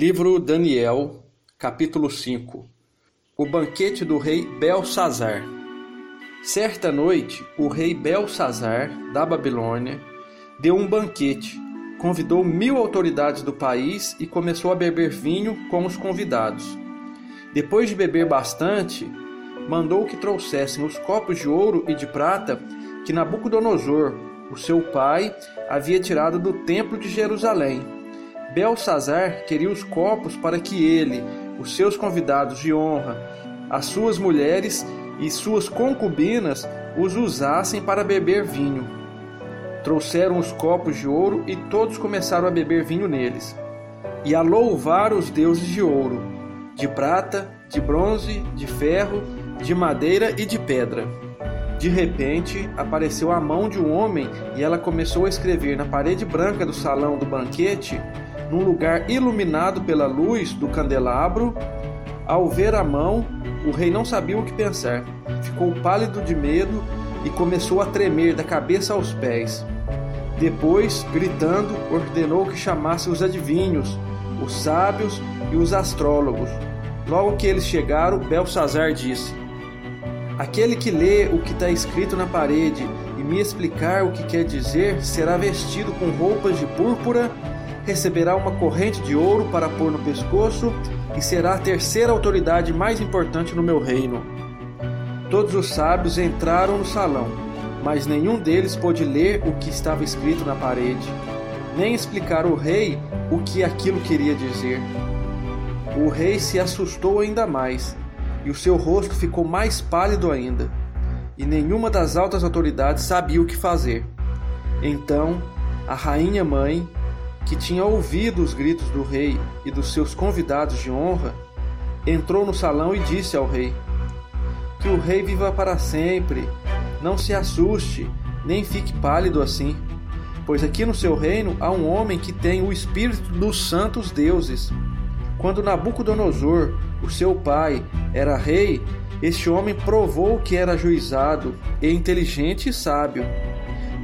Livro Daniel, capítulo 5 O banquete do rei Belsazar. Certa noite, o rei Belsazar, da Babilônia, deu um banquete, convidou mil autoridades do país e começou a beber vinho com os convidados. Depois de beber bastante, mandou que trouxessem os copos de ouro e de prata que Nabucodonosor, o seu pai, havia tirado do templo de Jerusalém Belsazar queria os copos para que ele, os seus convidados de honra, as suas mulheres e suas concubinas os usassem para beber vinho. Trouxeram os copos de ouro e todos começaram a beber vinho neles, e a louvar os deuses de ouro, de prata, de bronze, de ferro, de madeira e de pedra. De repente, apareceu a mão de um homem e ela começou a escrever na parede branca do salão do banquete num lugar iluminado pela luz do candelabro. Ao ver a mão, o rei não sabia o que pensar. Ficou pálido de medo e começou a tremer da cabeça aos pés. Depois, gritando, ordenou que chamasse os adivinhos, os sábios e os astrólogos. Logo que eles chegaram, Belsazar disse: Aquele que lê o que está escrito na parede e me explicar o que quer dizer será vestido com roupas de púrpura receberá uma corrente de ouro para pôr no pescoço e será a terceira autoridade mais importante no meu reino. Todos os sábios entraram no salão, mas nenhum deles pôde ler o que estava escrito na parede, nem explicar ao rei o que aquilo queria dizer. O rei se assustou ainda mais, e o seu rosto ficou mais pálido ainda, e nenhuma das altas autoridades sabia o que fazer. Então, a rainha mãe que tinha ouvido os gritos do rei e dos seus convidados de honra, entrou no salão e disse ao rei: Que o rei viva para sempre, não se assuste, nem fique pálido assim, pois aqui no seu reino há um homem que tem o espírito dos santos deuses. Quando Nabucodonosor, o seu pai, era rei, este homem provou que era juizado e inteligente e sábio,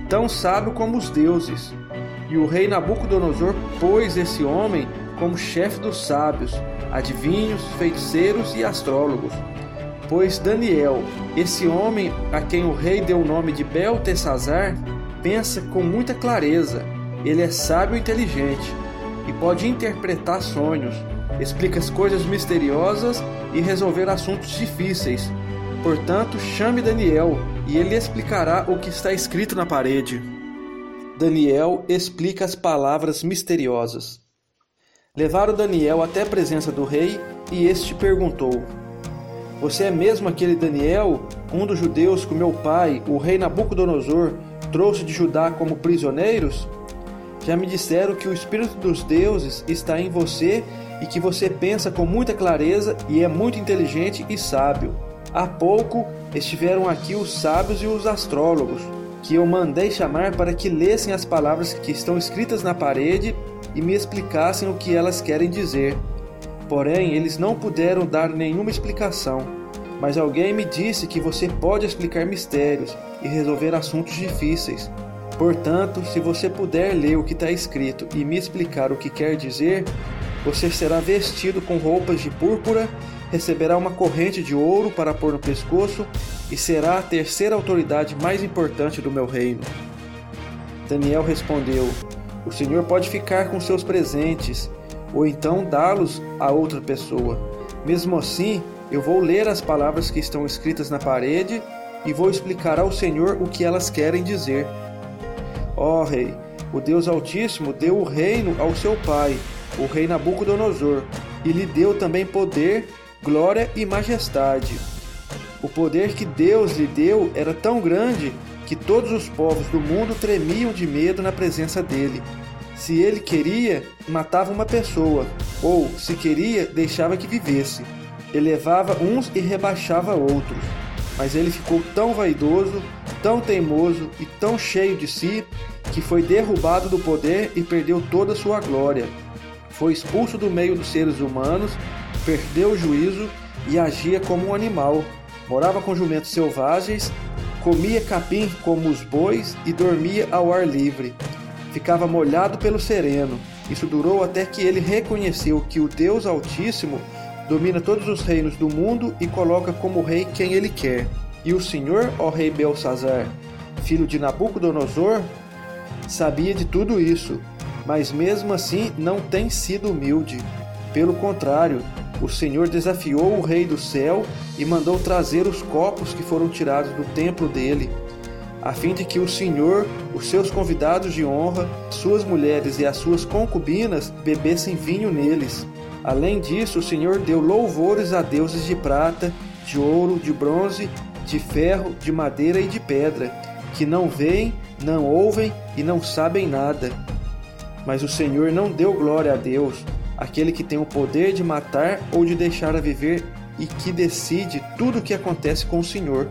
tão sábio como os deuses e o rei Nabucodonosor pôs esse homem como chefe dos sábios, adivinhos, feiticeiros e astrólogos. Pois Daniel, esse homem a quem o rei deu o nome de Beltesazar, pensa com muita clareza. Ele é sábio e inteligente e pode interpretar sonhos, explica as coisas misteriosas e resolver assuntos difíceis. Portanto, chame Daniel e ele explicará o que está escrito na parede. Daniel explica as palavras misteriosas. Levaram Daniel até a presença do rei e este perguntou: Você é mesmo aquele Daniel, um dos judeus que meu pai, o rei Nabucodonosor, trouxe de Judá como prisioneiros? Já me disseram que o Espírito dos deuses está em você e que você pensa com muita clareza e é muito inteligente e sábio. Há pouco estiveram aqui os sábios e os astrólogos que eu mandei chamar para que lessem as palavras que estão escritas na parede e me explicassem o que elas querem dizer. Porém, eles não puderam dar nenhuma explicação. Mas alguém me disse que você pode explicar mistérios e resolver assuntos difíceis. Portanto, se você puder ler o que está escrito e me explicar o que quer dizer, você será vestido com roupas de púrpura, receberá uma corrente de ouro para pôr no pescoço e será a terceira autoridade mais importante do meu reino. Daniel respondeu: O Senhor pode ficar com seus presentes, ou então dá-los a outra pessoa. Mesmo assim, eu vou ler as palavras que estão escritas na parede e vou explicar ao Senhor o que elas querem dizer. Ó oh, rei, o Deus Altíssimo deu o reino ao seu pai, o rei Nabucodonosor, e lhe deu também poder, glória e majestade. O poder que Deus lhe deu era tão grande que todos os povos do mundo tremiam de medo na presença dele. Se ele queria, matava uma pessoa, ou, se queria, deixava que vivesse. Elevava uns e rebaixava outros. Mas ele ficou tão vaidoso, tão teimoso e tão cheio de si, que foi derrubado do poder e perdeu toda a sua glória. Foi expulso do meio dos seres humanos, perdeu o juízo e agia como um animal, morava com jumentos selvagens, comia capim como os bois e dormia ao ar livre. Ficava molhado pelo sereno, Isso durou até que ele reconheceu que o Deus Altíssimo domina todos os reinos do mundo e coloca como rei quem ele quer. E o Senhor, ó rei Belsazar, filho de Nabucodonosor, sabia de tudo isso, mas mesmo assim não tem sido humilde. Pelo contrário, o Senhor desafiou o rei do céu e mandou trazer os copos que foram tirados do templo dele, a fim de que o Senhor, os seus convidados de honra, suas mulheres e as suas concubinas bebessem vinho neles. Além disso, o Senhor deu louvores a deuses de prata, de ouro, de bronze, de ferro, de madeira e de pedra, que não veem, não ouvem e não sabem nada. Mas o Senhor não deu glória a Deus, aquele que tem o poder de matar ou de deixar a viver e que decide tudo o que acontece com o Senhor.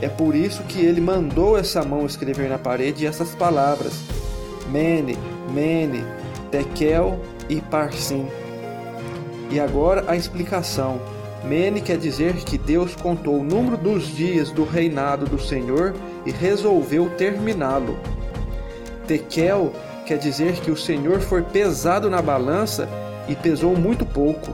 É por isso que ele mandou essa mão escrever na parede essas palavras: Mene, Mene, Tekel e Parsim. E agora a explicação. Mene quer dizer que Deus contou o número dos dias do reinado do Senhor e resolveu terminá-lo. Tekel quer dizer que o Senhor foi pesado na balança e pesou muito pouco.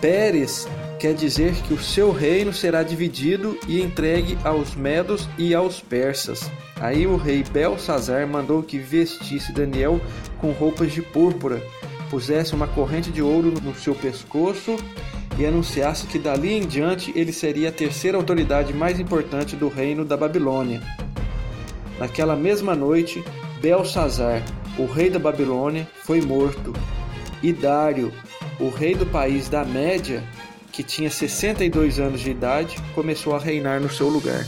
Pérez quer dizer que o seu reino será dividido e entregue aos medos e aos persas. Aí o rei Belsazar mandou que vestisse Daniel com roupas de púrpura, pusesse uma corrente de ouro no seu pescoço e anunciasse que dali em diante ele seria a terceira autoridade mais importante do reino da Babilônia. Naquela mesma noite, Belsazar, o rei da Babilônia, foi morto, e Dário, o rei do país da Média, que tinha 62 anos de idade, começou a reinar no seu lugar.